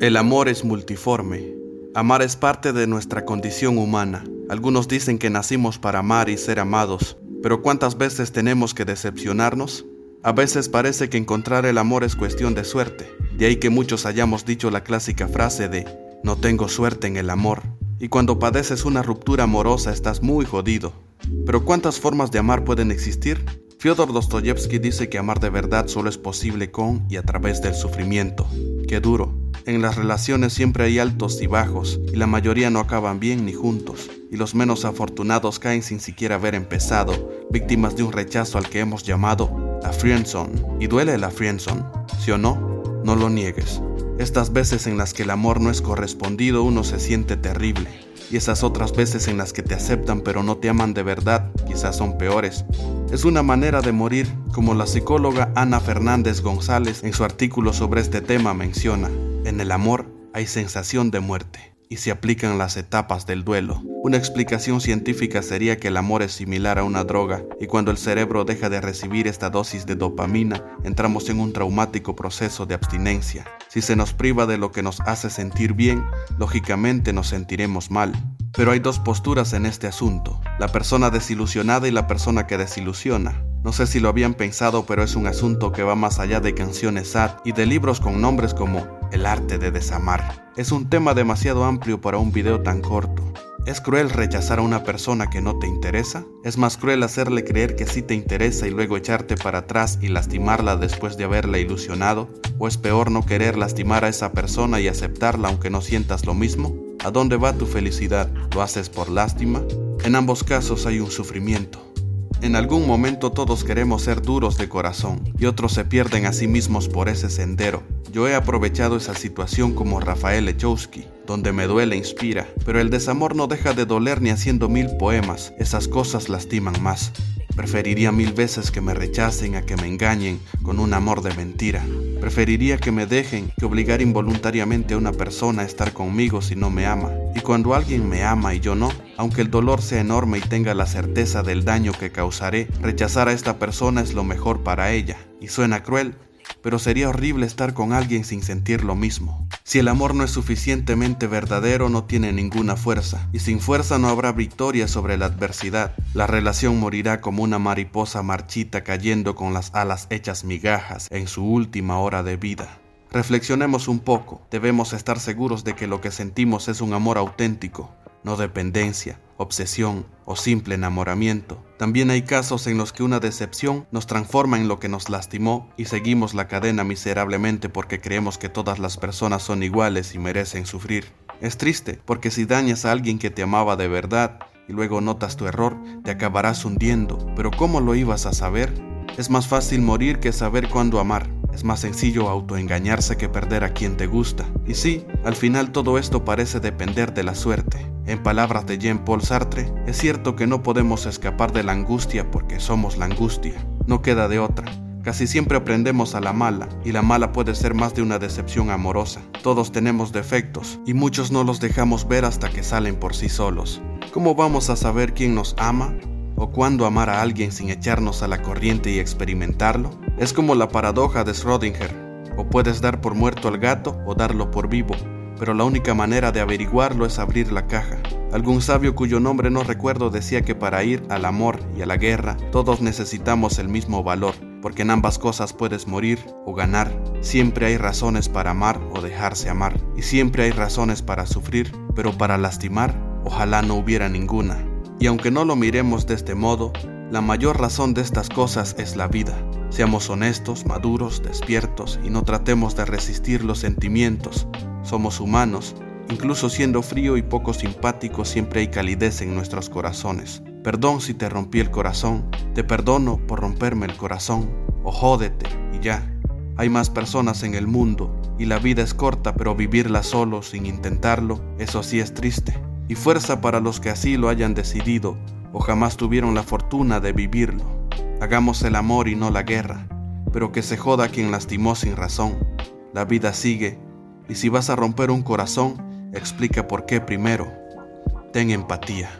El amor es multiforme. Amar es parte de nuestra condición humana. Algunos dicen que nacimos para amar y ser amados, pero ¿cuántas veces tenemos que decepcionarnos? A veces parece que encontrar el amor es cuestión de suerte, de ahí que muchos hayamos dicho la clásica frase de no tengo suerte en el amor, y cuando padeces una ruptura amorosa estás muy jodido. Pero ¿cuántas formas de amar pueden existir? Fyodor Dostoyevsky dice que amar de verdad solo es posible con y a través del sufrimiento. Qué duro. En las relaciones siempre hay altos y bajos, y la mayoría no acaban bien ni juntos, y los menos afortunados caen sin siquiera haber empezado, víctimas de un rechazo al que hemos llamado la friendzone. Y duele la friendzone, ¿sí o no? No lo niegues. Estas veces en las que el amor no es correspondido uno se siente terrible, y esas otras veces en las que te aceptan pero no te aman de verdad quizás son peores. Es una manera de morir, como la psicóloga Ana Fernández González en su artículo sobre este tema menciona. En el amor hay sensación de muerte y se aplican las etapas del duelo. Una explicación científica sería que el amor es similar a una droga y cuando el cerebro deja de recibir esta dosis de dopamina, entramos en un traumático proceso de abstinencia. Si se nos priva de lo que nos hace sentir bien, lógicamente nos sentiremos mal. Pero hay dos posturas en este asunto, la persona desilusionada y la persona que desilusiona. No sé si lo habían pensado, pero es un asunto que va más allá de canciones sad y de libros con nombres como El arte de desamar. Es un tema demasiado amplio para un video tan corto. ¿Es cruel rechazar a una persona que no te interesa? ¿Es más cruel hacerle creer que sí te interesa y luego echarte para atrás y lastimarla después de haberla ilusionado? ¿O es peor no querer lastimar a esa persona y aceptarla aunque no sientas lo mismo? ¿A dónde va tu felicidad? ¿Lo haces por lástima? En ambos casos hay un sufrimiento. En algún momento todos queremos ser duros de corazón y otros se pierden a sí mismos por ese sendero. Yo he aprovechado esa situación como Rafael Lechowski, donde me duele e inspira, pero el desamor no deja de doler ni haciendo mil poemas, esas cosas lastiman más. Preferiría mil veces que me rechacen a que me engañen con un amor de mentira. Preferiría que me dejen que obligar involuntariamente a una persona a estar conmigo si no me ama. Y cuando alguien me ama y yo no, aunque el dolor sea enorme y tenga la certeza del daño que causaré, rechazar a esta persona es lo mejor para ella. Y suena cruel, pero sería horrible estar con alguien sin sentir lo mismo. Si el amor no es suficientemente verdadero, no tiene ninguna fuerza, y sin fuerza no habrá victoria sobre la adversidad. La relación morirá como una mariposa marchita cayendo con las alas hechas migajas en su última hora de vida. Reflexionemos un poco, debemos estar seguros de que lo que sentimos es un amor auténtico, no dependencia, obsesión o simple enamoramiento. También hay casos en los que una decepción nos transforma en lo que nos lastimó y seguimos la cadena miserablemente porque creemos que todas las personas son iguales y merecen sufrir. Es triste porque si dañas a alguien que te amaba de verdad y luego notas tu error, te acabarás hundiendo. Pero ¿cómo lo ibas a saber? Es más fácil morir que saber cuándo amar. Es más sencillo autoengañarse que perder a quien te gusta. Y sí, al final todo esto parece depender de la suerte. En palabras de Jean-Paul Sartre, es cierto que no podemos escapar de la angustia porque somos la angustia. No queda de otra. Casi siempre aprendemos a la mala, y la mala puede ser más de una decepción amorosa. Todos tenemos defectos, y muchos no los dejamos ver hasta que salen por sí solos. ¿Cómo vamos a saber quién nos ama? ¿O cuándo amar a alguien sin echarnos a la corriente y experimentarlo? Es como la paradoja de Schrödinger. O puedes dar por muerto al gato o darlo por vivo pero la única manera de averiguarlo es abrir la caja. Algún sabio cuyo nombre no recuerdo decía que para ir al amor y a la guerra todos necesitamos el mismo valor, porque en ambas cosas puedes morir o ganar. Siempre hay razones para amar o dejarse amar, y siempre hay razones para sufrir, pero para lastimar, ojalá no hubiera ninguna. Y aunque no lo miremos de este modo, la mayor razón de estas cosas es la vida. Seamos honestos, maduros, despiertos y no tratemos de resistir los sentimientos, somos humanos, incluso siendo frío y poco simpático siempre hay calidez en nuestros corazones. Perdón si te rompí el corazón, te perdono por romperme el corazón, o jódete y ya. Hay más personas en el mundo y la vida es corta, pero vivirla solo sin intentarlo, eso sí es triste. Y fuerza para los que así lo hayan decidido o jamás tuvieron la fortuna de vivirlo. Hagamos el amor y no la guerra, pero que se joda quien lastimó sin razón. La vida sigue y si vas a romper un corazón, explica por qué primero. Ten empatía.